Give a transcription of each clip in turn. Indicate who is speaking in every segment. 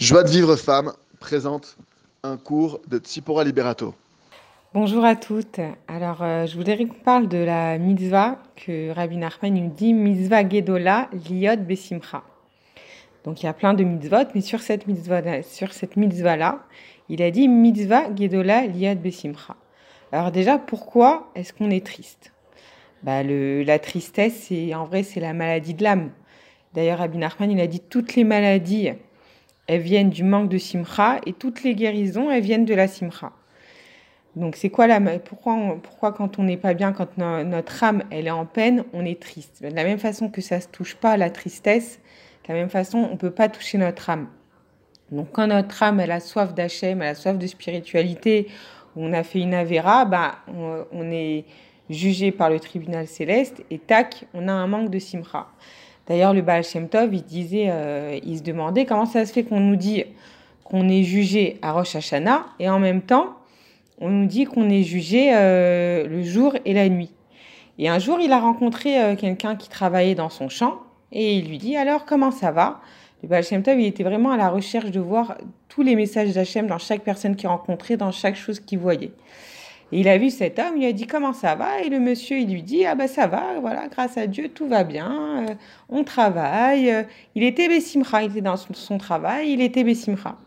Speaker 1: Joie de vivre femme présente un cours de Tsipora Liberato.
Speaker 2: Bonjour à toutes. Alors, euh, je voudrais qu'on parle de la mitzvah que Rabbi Nachman nous dit, mitzvah gedola liot besimcha. Donc, il y a plein de mitzvot, mais sur cette mitzvah, sur cette mitzvah-là, il a dit mitzvah gedola liot besimcha. Alors déjà, pourquoi est-ce qu'on est triste? Bah, La tristesse, en vrai, c'est la maladie de l'âme. D'ailleurs, Rabbi Nachman, il a dit toutes les maladies elles viennent du manque de simcha et toutes les guérisons, elles viennent de la simcha. Donc c'est quoi la pourquoi pourquoi quand on n'est pas bien, quand notre âme elle est en peine, on est triste? De la même façon que ça se touche pas la tristesse, de la même façon on peut pas toucher notre âme. Donc quand notre âme elle a soif d'Hachem, elle a soif de spiritualité, on a fait une avéra, bah on, on est jugé par le tribunal céleste et tac, on a un manque de simcha. D'ailleurs, le Baal Shem Tov, il disait, euh, il se demandait comment ça se fait qu'on nous dit qu'on est jugé à Rosh Hashanah et en même temps, on nous dit qu'on est jugé euh, le jour et la nuit. Et un jour, il a rencontré euh, quelqu'un qui travaillait dans son champ et il lui dit alors comment ça va? Le Baal Shem Tov, il était vraiment à la recherche de voir tous les messages d'Hachem dans chaque personne qu'il rencontrait, dans chaque chose qu'il voyait il a vu cet homme, il a dit comment ça va? Et le monsieur, il lui dit ah ben ça va, voilà, grâce à Dieu, tout va bien, euh, on travaille. Il était Bessimra, il était dans son, travail, il était Bessimra.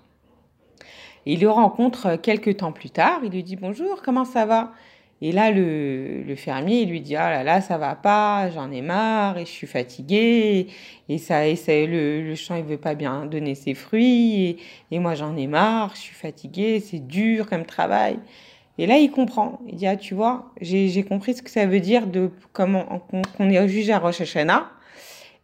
Speaker 2: il le rencontre quelques temps plus tard, il lui dit bonjour, comment ça va? Et là, le, fermier, il lui dit ah là là, ça va pas, j'en ai marre, et je suis fatigué, et ça, et ça le, le, champ, il veut pas bien donner ses fruits, et, et moi j'en ai marre, je suis fatigué, c'est dur comme travail. Et là, il comprend. Il dit, ah, tu vois, j'ai compris ce que ça veut dire de comment qu'on est jugé à Rosh Hashanah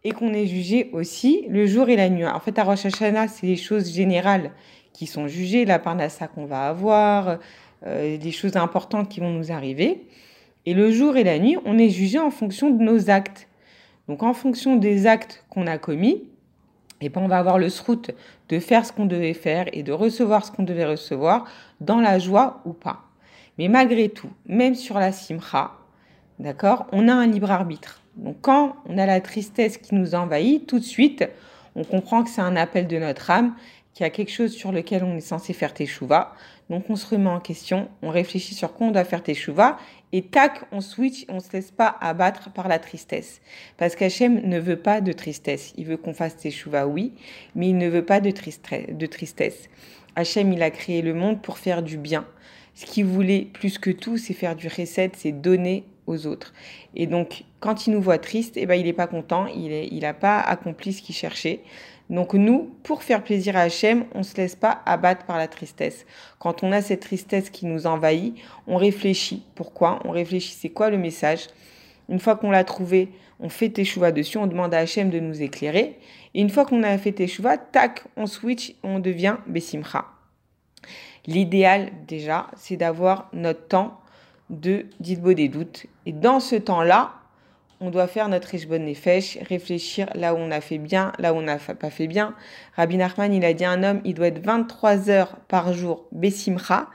Speaker 2: et qu'on est jugé aussi le jour et la nuit. En fait, à Rosh Hashanah, c'est les choses générales qui sont jugées, la parnassa qu'on va avoir, euh, des choses importantes qui vont nous arriver. Et le jour et la nuit, on est jugé en fonction de nos actes. Donc, en fonction des actes qu'on a commis, et ben, on va avoir le sroute de faire ce qu'on devait faire et de recevoir ce qu'on devait recevoir dans la joie ou pas. Mais malgré tout, même sur la simcha, d'accord, on a un libre arbitre. Donc quand on a la tristesse qui nous envahit, tout de suite, on comprend que c'est un appel de notre âme, qu'il y a quelque chose sur lequel on est censé faire teshuva. Donc on se remet en question, on réfléchit sur quoi on doit faire teshuva, et tac, on switch, on se laisse pas abattre par la tristesse. Parce qu'Hachem ne veut pas de tristesse. Il veut qu'on fasse teshuva, oui, mais il ne veut pas de, de tristesse. Hachem, il a créé le monde pour faire du bien ce qu'il voulait plus que tout, c'est faire du recette, c'est donner aux autres. Et donc, quand il nous voit triste, eh ben, il n'est pas content, il n'a pas accompli ce qu'il cherchait. Donc nous, pour faire plaisir à Hachem, on ne se laisse pas abattre par la tristesse. Quand on a cette tristesse qui nous envahit, on réfléchit. Pourquoi? On réfléchit, c'est quoi le message? Une fois qu'on l'a trouvé, on fait teshuva dessus, on demande à Hachem de nous éclairer. Et une fois qu'on a fait teshuva, tac, on switch, on devient Bessimcha. L'idéal, déjà, c'est d'avoir notre temps de ditbo des doutes. Et dans ce temps-là, on doit faire notre bonne nefesh, réfléchir là où on a fait bien, là où on n'a pas fait bien. Rabbi Nachman, il a dit un homme, il doit être 23 heures par jour Bessimcha,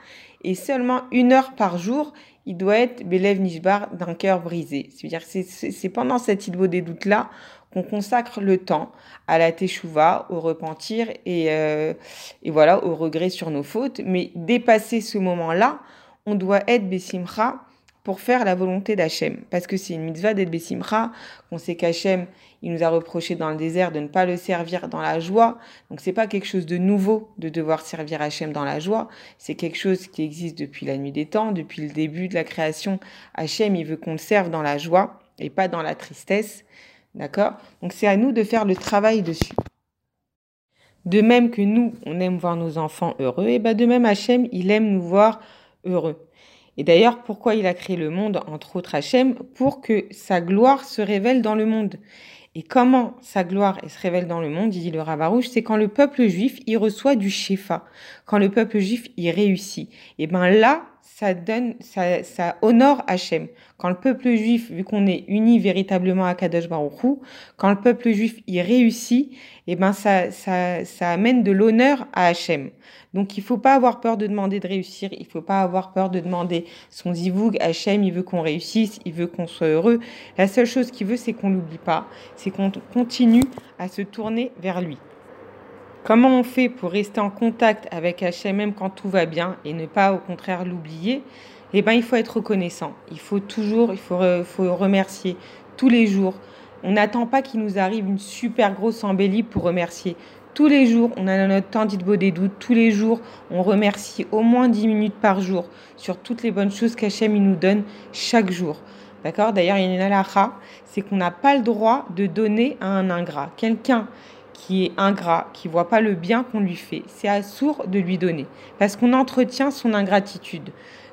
Speaker 2: et seulement une heure par jour, il doit être Belev Nishbar d'un cœur brisé. C'est-à-dire c'est pendant cette idbo des doutes-là qu'on consacre le temps à la teshuva, au repentir et, euh, et voilà, au regret sur nos fautes. Mais dépasser ce moment-là, on doit être Bessimcha pour faire la volonté d'Hachem. Parce que c'est une mitzvah d'être Bessimcha, qu'on sait qu'Hachem, il nous a reproché dans le désert de ne pas le servir dans la joie. Donc c'est pas quelque chose de nouveau de devoir servir Hachem dans la joie. C'est quelque chose qui existe depuis la nuit des temps, depuis le début de la création. Hachem, il veut qu'on le serve dans la joie et pas dans la tristesse. D'accord? Donc c'est à nous de faire le travail dessus. De même que nous, on aime voir nos enfants heureux, et bien de même Hachem, il aime nous voir heureux. Et d'ailleurs, pourquoi il a créé le monde, entre autres Hachem Pour que sa gloire se révèle dans le monde? Et comment sa gloire se révèle dans le monde, dit le Ravarouche, c'est quand le peuple juif, il reçoit du Shefa, quand le peuple juif, il réussit. Et ben là, ça donne, ça, ça honore Hachem. Quand le peuple juif, vu qu'on est uni véritablement à Kadosh Baruch quand le peuple juif y réussit, eh ben ça, ça, ça amène de l'honneur à Hachem. Donc il faut pas avoir peur de demander de réussir, il faut pas avoir peur de demander son zivoug. Hachem, il veut qu'on réussisse, il veut qu'on soit heureux. La seule chose qu'il veut, c'est qu'on l'oublie pas, c'est qu'on continue à se tourner vers lui. Comment on fait pour rester en contact avec Hachem même quand tout va bien et ne pas au contraire l'oublier? Eh bien, il faut être reconnaissant. Il faut toujours, il faut, faut remercier tous les jours. On n'attend pas qu'il nous arrive une super grosse embellie pour remercier. Tous les jours, on a notre temps beau des. Tous les jours, on remercie au moins 10 minutes par jour sur toutes les bonnes choses qu'Hachem nous donne chaque jour. D'accord? D'ailleurs, il y a une halakha, c'est qu'on n'a pas le droit de donner à un ingrat. Quelqu'un qui est ingrat, qui voit pas le bien qu'on lui fait, c'est assourd de lui donner parce qu'on entretient son ingratitude.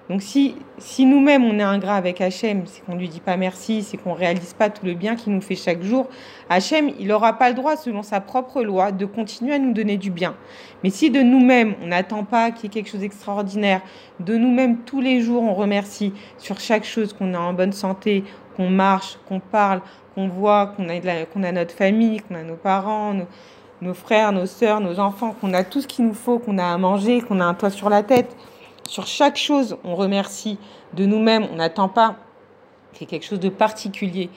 Speaker 2: Donc si, si nous-mêmes on est ingrat avec Hachem, c'est qu'on lui dit pas merci, c'est qu'on réalise pas tout le bien qu'il nous fait chaque jour, Hachem, il n'aura pas le droit, selon sa propre loi, de continuer à nous donner du bien. Mais si de nous-mêmes, on n'attend pas qu'il y ait quelque chose d'extraordinaire, de nous-mêmes, tous les jours, on remercie sur chaque chose qu'on est en bonne santé, qu'on marche, qu'on parle, qu'on voit, qu'on a, a notre famille, qu'on a nos parents, nos, frères, nos sœurs, nos enfants, qu'on a tout ce qu'il nous faut, qu'on a à manger, qu'on a un toit sur la tête, sur chaque chose, on remercie de nous-mêmes, on n'attend pas ait quelque chose de particulier.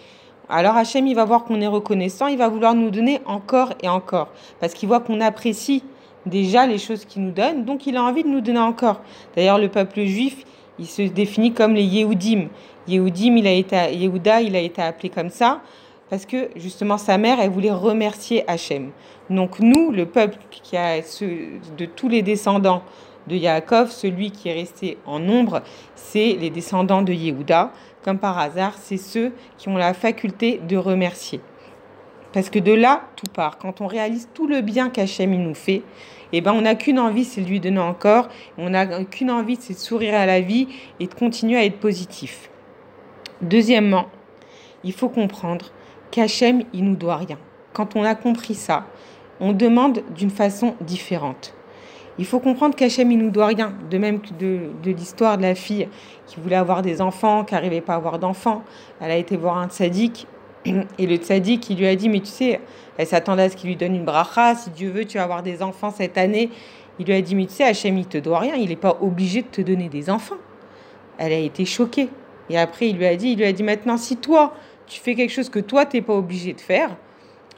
Speaker 2: Alors Hachem, il va voir qu'on est reconnaissant, il va vouloir nous donner encore et encore, parce qu'il voit qu'on apprécie déjà les choses qu'il nous donne, donc il a envie de nous donner encore. D'ailleurs, le peuple juif, il se définit comme les Yehudim. Yehudim, il a été, il a été appelé comme ça, parce que justement sa mère, elle voulait remercier Hachem. Donc nous, le peuple qui a de tous les descendants de Yaakov, celui qui est resté en nombre, c'est les descendants de Yehuda. Comme par hasard, c'est ceux qui ont la faculté de remercier. Parce que de là, tout part. Quand on réalise tout le bien qu'Hachem nous fait, eh ben, on n'a qu'une envie, c'est de lui donner encore. On n'a qu'une envie, c'est de sourire à la vie et de continuer à être positif. Deuxièmement, il faut comprendre qu'Hachem, il nous doit rien. Quand on a compris ça, on demande d'une façon différente. Il faut comprendre qu'Hachem, il nous doit rien. De même que de, l'histoire de la fille qui voulait avoir des enfants, qui n'arrivait pas à avoir d'enfants. Elle a été voir un tzaddik. Et le tzaddik, il lui a dit, mais tu sais, elle s'attendait à ce qu'il lui donne une bracha. Si Dieu veut, tu vas avoir des enfants cette année. Il lui a dit, mais tu sais, Hachem, il te doit rien. Il n'est pas obligé de te donner des enfants. Elle a été choquée. Et après, il lui a dit, il lui a dit, maintenant, si toi, tu fais quelque chose que toi, tu n'es pas obligé de faire,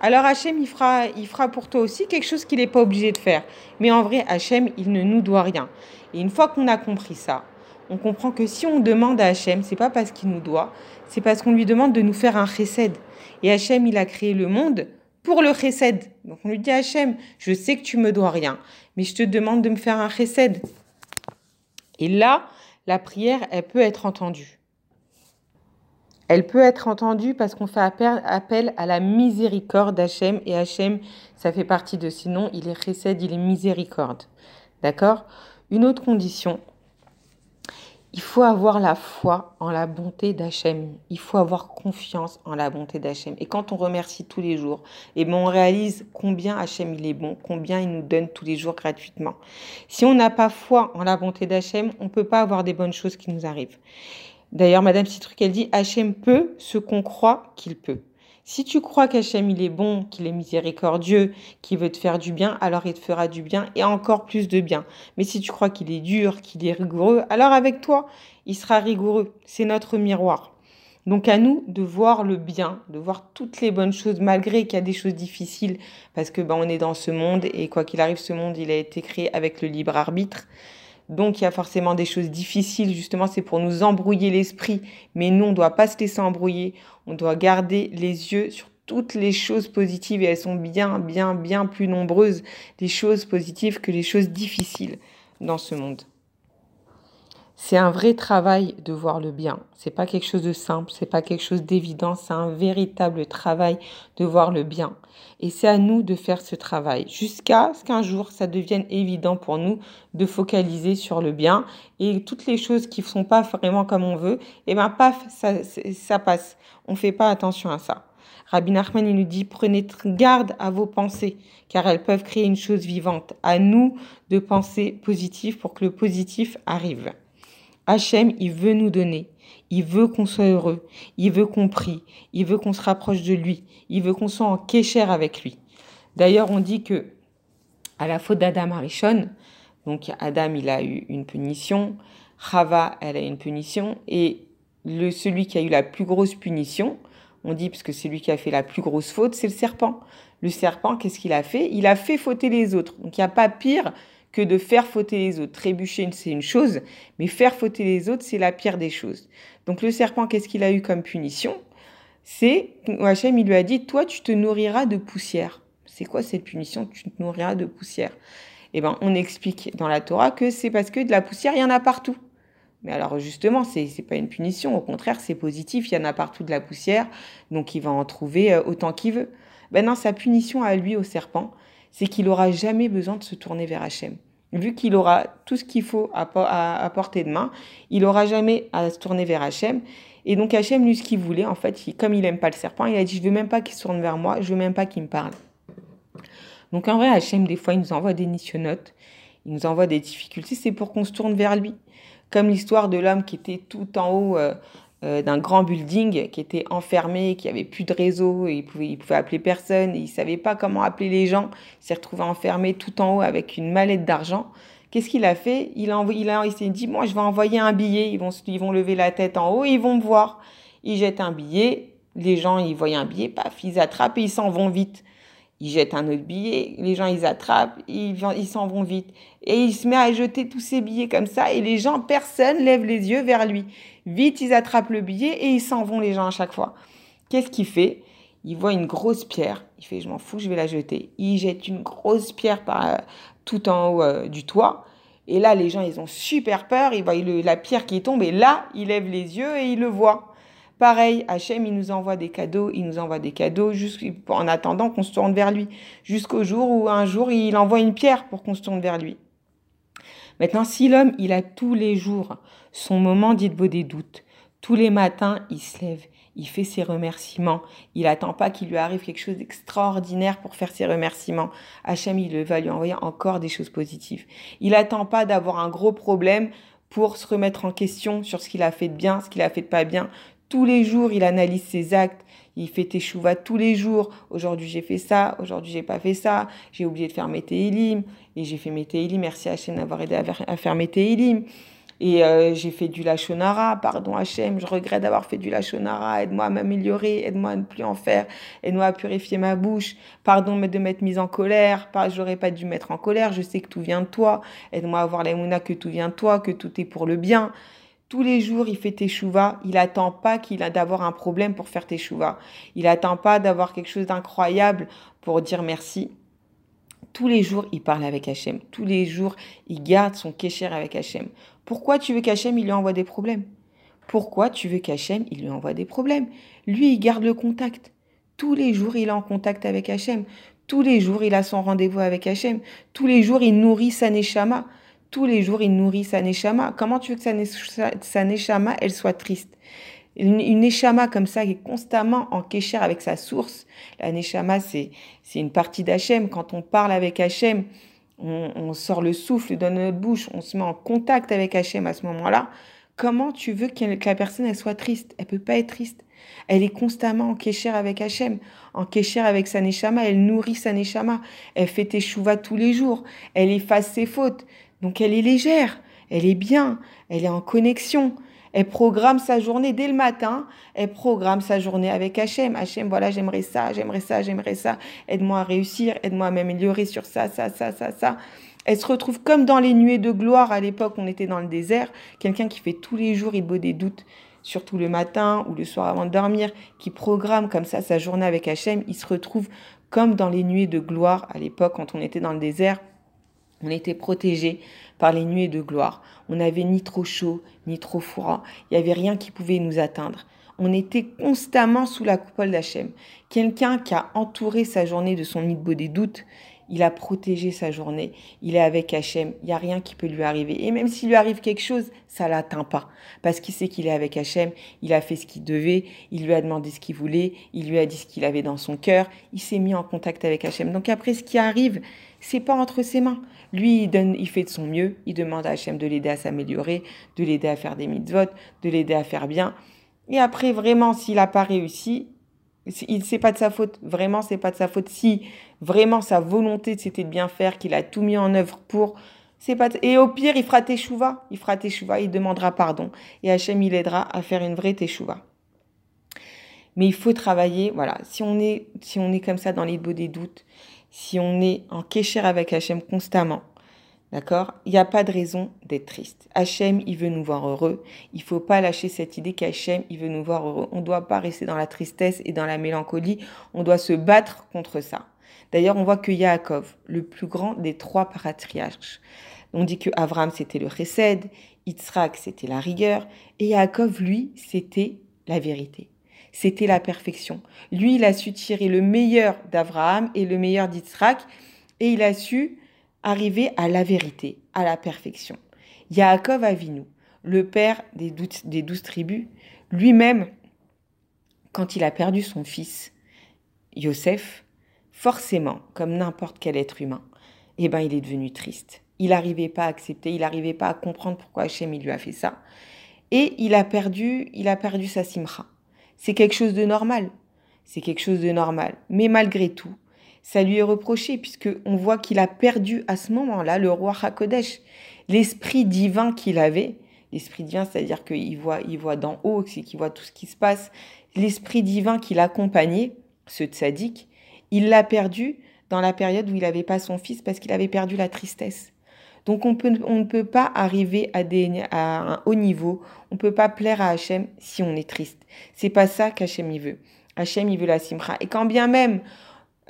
Speaker 2: alors Hachem, il fera, il fera pour toi aussi quelque chose qu'il n'est pas obligé de faire. Mais en vrai, Hachem, il ne nous doit rien. Et une fois qu'on a compris ça, on comprend que si on demande à Hachem, c'est pas parce qu'il nous doit, c'est parce qu'on lui demande de nous faire un chesed. Et Hachem, il a créé le monde pour le chesed. Donc on lui dit Hachem, je sais que tu me dois rien, mais je te demande de me faire un chesed. Et là, la prière, elle peut être entendue. Elle peut être entendue parce qu'on fait appel à la miséricorde d'Hachem et Hachem, ça fait partie de sinon, il est récède, il est miséricorde. D'accord? Une autre condition, il faut avoir la foi en la bonté d'Hachem. Il faut avoir confiance en la bonté d'Hachem. Et quand on remercie tous les jours, eh ben on réalise combien Hachem il est bon, combien il nous donne tous les jours gratuitement. Si on n'a pas foi en la bonté d'Hachem, on ne peut pas avoir des bonnes choses qui nous arrivent. D'ailleurs, Madame Citruc, elle dit Hachem peut ce qu'on croit qu'il peut. Si tu crois qu'Hachem il est bon, qu'il est miséricordieux, qu'il veut te faire du bien, alors il te fera du bien et encore plus de bien. Mais si tu crois qu'il est dur, qu'il est rigoureux, alors avec toi, il sera rigoureux. C'est notre miroir. Donc à nous de voir le bien, de voir toutes les bonnes choses, malgré qu'il y a des choses difficiles, parce que ben, on est dans ce monde et quoi qu'il arrive, ce monde il a été créé avec le libre arbitre. Donc il y a forcément des choses difficiles, justement, c'est pour nous embrouiller l'esprit. Mais nous, on ne doit pas se laisser embrouiller. On doit garder les yeux sur toutes les choses positives et elles sont bien, bien, bien plus nombreuses, les choses positives que les choses difficiles dans ce monde. C'est un vrai travail de voir le bien. C'est pas quelque chose de simple, c'est pas quelque chose d'évident, c'est un véritable travail de voir le bien. Et c'est à nous de faire ce travail jusqu'à ce qu'un jour ça devienne évident pour nous de focaliser sur le bien et toutes les choses qui ne sont pas vraiment comme on veut, et eh ben paf, ça, ça passe. On fait pas attention à ça. Rabbi Nachman, il nous dit, prenez garde à vos pensées, car elles peuvent créer une chose vivante. À nous de penser positif pour que le positif arrive. Hachem, il veut nous donner. Il veut qu'on soit heureux. Il veut qu'on prie. Il veut qu'on se rapproche de lui. Il veut qu'on soit en kécher avec lui. D'ailleurs, on dit que à la faute d'Adam Arishon, donc Adam, il a eu une punition. Chava, elle a une punition. Et le, celui qui a eu la plus grosse punition, on dit, parce que c'est lui qui a fait la plus grosse faute, c'est le serpent. Le serpent, qu'est-ce qu'il a fait? Il a fait fauter les autres. Donc il n'y a pas pire que de faire fauter les autres. Trébucher, c'est une chose, mais faire fauter les autres, c'est la pire des choses. Donc le serpent, qu'est-ce qu'il a eu comme punition? C'est, Hachem, il lui a dit, toi, tu te nourriras de poussière. C'est quoi cette punition? Tu te nourriras de poussière. Eh ben, on explique dans la Torah que c'est parce que de la poussière, il y en a partout. Mais alors justement, c'est n'est pas une punition, au contraire, c'est positif, il y en a partout de la poussière, donc il va en trouver euh, autant qu'il veut. Ben non, sa punition à lui, au serpent, c'est qu'il n'aura jamais besoin de se tourner vers Hachem. Vu qu'il aura tout ce qu'il faut à, portée de main, il n'aura jamais à se tourner vers Hachem. Et donc Hachem, lui, ce qu'il voulait, en fait, comme il n'aime pas le serpent, il a dit, je veux même pas qu'il se tourne vers moi, je veux même pas qu'il me parle. Donc en vrai, Hachem, des fois, il nous envoie des missionnotes, il nous envoie des difficultés, c'est pour qu'on se tourne vers lui. Comme l'histoire de l'homme qui était tout en haut euh, euh, d'un grand building, qui était enfermé, qui avait plus de réseau, et il pouvait, il pouvait appeler personne, et il savait pas comment appeler les gens. Il s'est retrouvé enfermé tout en haut avec une mallette d'argent. Qu'est-ce qu'il a fait? Il a, a, il s'est dit, moi, je vais envoyer un billet. Ils vont, ils lever la tête en haut, ils vont me voir. Il jette un billet. Les gens, ils voient un billet, paf, ils attrapent et ils s'en vont vite il jette un autre billet, les gens ils attrapent, ils ils s'en vont vite. Et il se met à jeter tous ces billets comme ça, et les gens, personne lève les yeux vers lui. Vite, ils attrapent le billet et ils s'en vont les gens à chaque fois. Qu'est-ce qu'il fait? Il voit une grosse pierre, il fait je m'en fous, je vais la jeter. Il jette une grosse pierre par, euh, tout en haut euh, du toit. Et là, les gens, ils ont super peur, ils voient la pierre qui tombe, et là, il lève les yeux et il le voit. Pareil, Hachem, il nous envoie des cadeaux, il nous envoie des cadeaux en attendant qu'on se tourne vers lui. Jusqu'au jour où un jour, il envoie une pierre pour qu'on se tourne vers lui. Maintenant, si l'homme, il a tous les jours son moment beau des doutes, tous les matins, il se lève, il fait ses remerciements, il attend pas qu'il lui arrive quelque chose d'extraordinaire pour faire ses remerciements. Hachem, il va lui envoyer encore des choses positives. Il attend pas d'avoir un gros problème pour se remettre en question sur ce qu'il a fait de bien, ce qu'il a fait de pas bien. Tous les jours, il analyse ses actes, il fait teshuva tous les jours. Aujourd'hui, j'ai fait ça, aujourd'hui, j'ai pas fait ça, j'ai oublié de faire mes télim, et j'ai fait mes télim, merci Hachem d'avoir aidé à faire mes télim. Et euh, j'ai fait du lachonara, pardon Hachem, je regrette d'avoir fait du lachonara, aide-moi à m'améliorer, aide-moi à ne plus en faire, aide-moi à purifier ma bouche, pardon de m'être mise en colère, j'aurais pas dû mettre en colère, je sais que tout vient de toi, aide-moi à voir l'aimouna que tout vient de toi, que tout est pour le bien. Tous les jours, il fait teshuva. Il attend pas qu'il a d'avoir un problème pour faire teshuva. Il attend pas d'avoir quelque chose d'incroyable pour dire merci. Tous les jours, il parle avec Hachem. Tous les jours, il garde son kécher avec Hachem. Pourquoi tu veux qu'Hachem, il lui envoie des problèmes? Pourquoi tu veux qu'Hachem, il lui envoie des problèmes? Lui, il garde le contact. Tous les jours, il est en contact avec Hachem. Tous les jours, il a son rendez-vous avec Hachem. Tous les jours, il nourrit sa neshama tous les jours, il nourrit sa neshama. Comment tu veux que sa, neshama, elle soit triste? Une, neshama comme ça qui est constamment en kécher avec sa source. La neshama, c'est une partie d'Hachem. Quand on parle avec Hachem, on, sort le souffle de notre bouche, on se met en contact avec Hachem à ce moment-là. Comment tu veux que la personne elle soit triste? Elle peut pas être triste. Elle est constamment en kécher avec Hachem, en kécher avec sa neshama. Elle nourrit sa neshama. Elle fait teshuva tous les jours. Elle efface ses fautes. Donc elle est légère, elle est bien, elle est en connexion. Elle programme sa journée dès le matin. Elle programme sa journée avec Hachem. Hachem, voilà, j'aimerais ça, j'aimerais ça, j'aimerais ça. Aide-moi à réussir, aide-moi à m'améliorer sur ça, ça, ça, ça, ça. Elle se retrouve comme dans les nuées de gloire à l'époque, on était dans le désert. Quelqu'un qui fait tous les jours, il beau des doutes, surtout le matin ou le soir avant de dormir, qui programme comme ça sa journée avec Hachem. Il se retrouve comme dans les nuées de gloire à l'époque quand on était dans le désert. On était protégés par les nuées de gloire. On n'avait ni trop chaud, ni trop froid. Il n'y avait rien qui pouvait nous atteindre. On était constamment sous la coupole d'Hachem. Quelqu'un qui a entouré sa journée de son beau des doutes, il a protégé sa journée. Il est avec Hachem. Il n'y a rien qui peut lui arriver. Et même s'il lui arrive quelque chose, ça l'atteint pas. Parce qu'il sait qu'il est avec Hachem. Il a fait ce qu'il devait. Il lui a demandé ce qu'il voulait. Il lui a dit ce qu'il avait dans son cœur. Il s'est mis en contact avec Hachem. Donc après, ce qui arrive, c'est pas entre ses mains. Lui, il, donne, il fait de son mieux, il demande à Hachem de l'aider à s'améliorer, de l'aider à faire des mitzvot, de l'aider à faire bien. Et après, vraiment, s'il n'a pas réussi, c'est pas de sa faute. Vraiment, c'est pas de sa faute. Si vraiment sa volonté c'était de bien faire, qu'il a tout mis en œuvre pour, c'est pas. Et au pire, il fera teshuva. Il fera teshuva, il demandera pardon. Et Hachem, il aidera à faire une vraie teshuva. Mais il faut travailler, voilà, si on est, si on est comme ça dans les beaux des doutes, si on est en kécher avec Hachem constamment, D'accord? Il n'y a pas de raison d'être triste. Hachem, il veut nous voir heureux. Il faut pas lâcher cette idée qu'Hachem, il veut nous voir heureux. On ne doit pas rester dans la tristesse et dans la mélancolie. On doit se battre contre ça. D'ailleurs, on voit que Yaakov, le plus grand des trois patriarches, on dit que Avram, c'était le chesed, Yitzhak, c'était la rigueur, et Yaakov, lui, c'était la vérité. C'était la perfection. Lui, il a su tirer le meilleur d'Abraham et le meilleur d'Yitzhak, et il a su arriver à la vérité, à la perfection. Yaakov Avinu, le père des douze, tribus, lui-même, quand il a perdu son fils, Yosef, forcément, comme n'importe quel être humain, eh ben, il est devenu triste. Il n'arrivait pas à accepter, il n'arrivait pas à comprendre pourquoi Hachem lui a fait ça. Et il a perdu, il a perdu sa simra. C'est quelque chose de normal. C'est quelque chose de normal. Mais malgré tout, ça lui est reproché puisque on voit qu'il a perdu à ce moment-là le roi Hakodesh, l'esprit divin qu'il avait. L'esprit divin, c'est-à-dire qu'il voit, il voit d'en haut, qu'il voit tout ce qui se passe. L'esprit divin qui l'accompagnait, ce tzaddik, il l'a perdu dans la période où il n'avait pas son fils parce qu'il avait perdu la tristesse. Donc on, ne peut pas arriver à, un haut niveau, on ne peut pas plaire à Hachem si on est triste. C'est pas ça qu'Hachem il veut. Hachem il veut la simra. Et quand bien même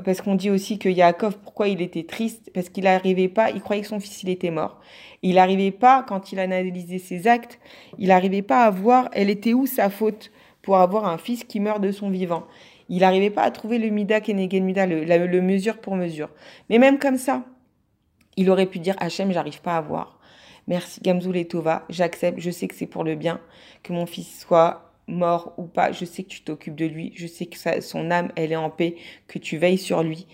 Speaker 2: parce qu'on dit aussi que Yaakov, pourquoi il était triste? Parce qu'il n'arrivait pas, il croyait que son fils il était mort. Il n'arrivait pas, quand il analysait ses actes, il n'arrivait pas à voir elle était où sa faute pour avoir un fils qui meurt de son vivant? Il n'arrivait pas à trouver le mida kenegen mida, le, mesure pour mesure. Mais même comme ça, il aurait pu dire Hachem, j'arrive pas à voir. Merci Gamzoul et Tova, j'accepte, je sais que c'est pour le bien que mon fils soit mort ou pas, je sais que tu t'occupes de lui, je sais que son âme, elle est en paix, que tu veilles sur lui.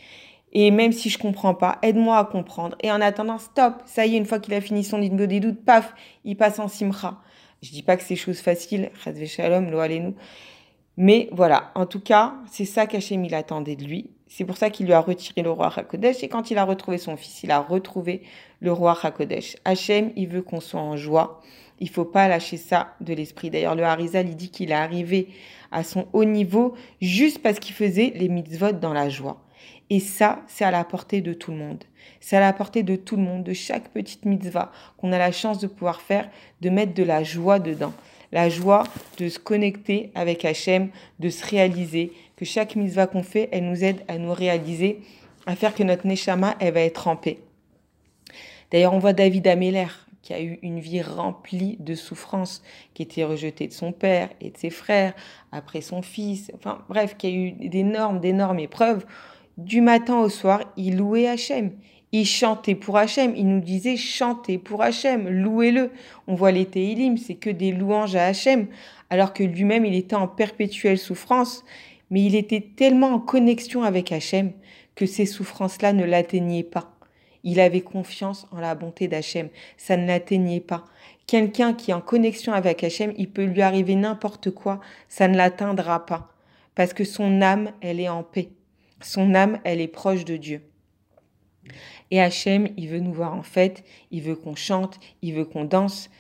Speaker 2: Et même si je comprends pas, aide-moi à comprendre. Et en attendant, stop, ça y est, une fois qu'il a fini son niveau des doutes, paf, il passe en simra. Je dis pas que c'est chose facile, shalom. Mais voilà, en tout cas, c'est ça qu'Hachem il attendait de lui. C'est pour ça qu'il lui a retiré le roi Hakodesh. Et quand il a retrouvé son fils, il a retrouvé le roi Hakodesh. Hachem, il veut qu'on soit en joie. Il faut pas lâcher ça de l'esprit. D'ailleurs, le Harizal, il dit qu'il est arrivé à son haut niveau juste parce qu'il faisait les mitzvot dans la joie. Et ça, c'est à la portée de tout le monde. C'est à la portée de tout le monde, de chaque petite mitzvah qu'on a la chance de pouvoir faire, de mettre de la joie dedans. La joie de se connecter avec Hachem, de se réaliser, que chaque mitzvah qu'on fait, elle nous aide à nous réaliser, à faire que notre neshama, elle va être en paix. D'ailleurs, on voit David Améler, qui a eu une vie remplie de souffrances, qui était rejeté de son père et de ses frères, après son fils, enfin bref, qui a eu d'énormes, d'énormes épreuves. Du matin au soir, il louait Hachem. Il chantait pour Hachem. Il nous disait chantez pour Hachem, louez-le. On voit les Teilim, c'est que des louanges à Hachem, alors que lui-même, il était en perpétuelle souffrance. Mais il était tellement en connexion avec Hachem que ces souffrances-là ne l'atteignaient pas. Il avait confiance en la bonté d'Hachem. Ça ne l'atteignait pas. Quelqu'un qui est en connexion avec Hachem, il peut lui arriver n'importe quoi, ça ne l'atteindra pas. Parce que son âme, elle est en paix. Son âme, elle est proche de Dieu. Et Hachem, il veut nous voir en fête, il veut qu'on chante, il veut qu'on danse.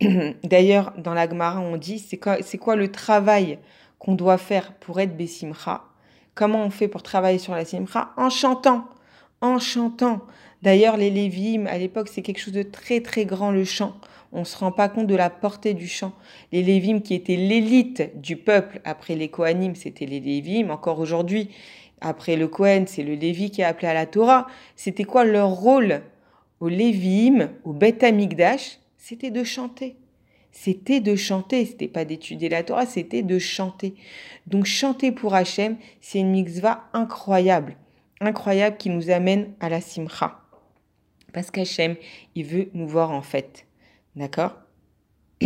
Speaker 2: D'ailleurs, dans la Gemara, on dit, c'est quoi, le travail qu'on doit faire pour être Bessimcha Comment on fait pour travailler sur la Simcha En chantant en chantant. D'ailleurs, les Lévim, à l'époque, c'est quelque chose de très très grand, le chant. On ne se rend pas compte de la portée du chant. Les Lévim, qui étaient l'élite du peuple, après les Kohanim, c'était les Lévim, encore aujourd'hui, après le Kohen, c'est le Lévi qui est appelé à la Torah. C'était quoi leur rôle au Lévim, au Beth Amikdash? C'était de chanter. C'était de chanter, c'était pas d'étudier la Torah, c'était de chanter. Donc chanter pour Hachem, c'est une mitzvah incroyable incroyable qui nous amène à la simcha. Parce qu'Hachem, il veut nous voir en fait. D'accord?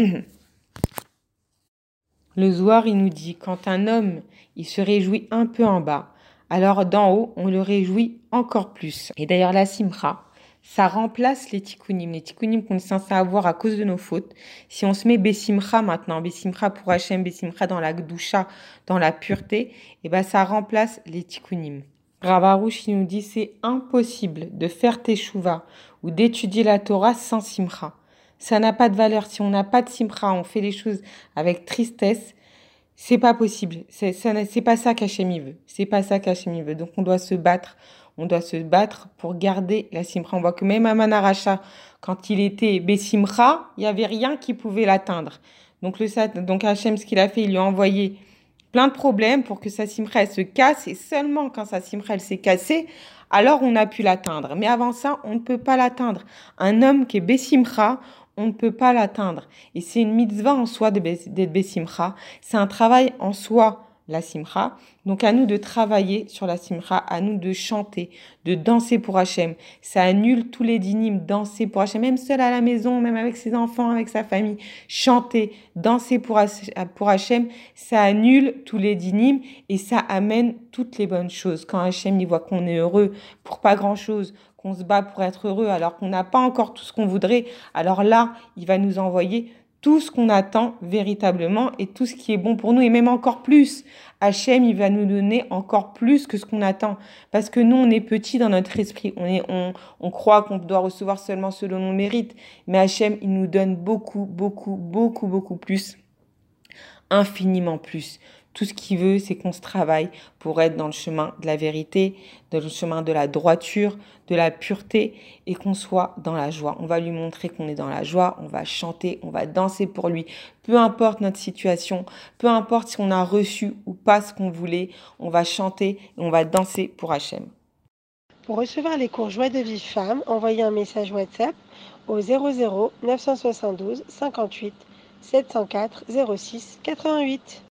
Speaker 2: Le Zohar, il nous dit, quand un homme, il se réjouit un peu en bas, alors d'en haut, on le réjouit encore plus. Et d'ailleurs, la simcha, ça remplace les tikkunim. Les tikkunim qu'on est censé avoir à cause de nos fautes. Si on se met Bessimcha maintenant, Bessimcha pour Hachem, Bessimcha dans la gdusha, dans la pureté, et eh ben ça remplace les tikkunim. Ravarouche nous dit c'est impossible de faire teshuva ou d'étudier la Torah sans simcha. Ça n'a pas de valeur. Si on n'a pas de simcha, on fait les choses avec tristesse, c'est pas possible. C'est pas ça qu'Hachem veut. C'est pas ça qu'Hachem veut. Donc on doit se battre. On doit se battre pour garder la simcha. On voit que même à Manaracha, quand il était Bessimcha, il y avait rien qui pouvait l'atteindre. Donc le donc Hachem, ce qu'il a fait, il lui a envoyé plein de problèmes pour que sa simcha elle se casse. Et seulement quand sa simcha elle s'est cassée, alors on a pu l'atteindre. Mais avant ça, on ne peut pas l'atteindre. Un homme qui est Bessimcha, on ne peut pas l'atteindre. Et c'est une mitzvah en soi d'être Bessimcha. C'est un travail en soi, la simcha. Donc à nous de travailler sur la simcha, à nous de chanter, de danser pour Hachem. Ça annule tous les dynimes, danser pour Hachem, même seul à la maison, même avec ses enfants, avec sa famille. Chanter, danser pour, pour Hachem, ça annule tous les dynimes et ça amène toutes les bonnes choses. Quand Hachem y voit qu'on est heureux pour pas grand-chose, qu'on se bat pour être heureux alors qu'on n'a pas encore tout ce qu'on voudrait, alors là, il va nous envoyer tout ce qu'on attend véritablement et tout ce qui est bon pour nous et même encore plus. Hachem, il va nous donner encore plus que ce qu'on attend parce que nous, on est petits dans notre esprit. On, est, on, on croit qu'on doit recevoir seulement selon nos mérites, mais Hachem, il nous donne beaucoup, beaucoup, beaucoup, beaucoup plus, infiniment plus. Tout ce qu'il veut, c'est qu'on se travaille pour être dans le chemin de la vérité, dans le chemin de la droiture, de la pureté et qu'on soit dans la joie. On va lui montrer qu'on est dans la joie, on va chanter, on va danser pour lui. Peu importe notre situation, peu importe si on a reçu ou pas ce qu'on voulait, on va chanter et on va danser pour Hachem.
Speaker 3: Pour recevoir les cours Joie de vie femme, envoyez un message WhatsApp au 00 972 58 704 06 88.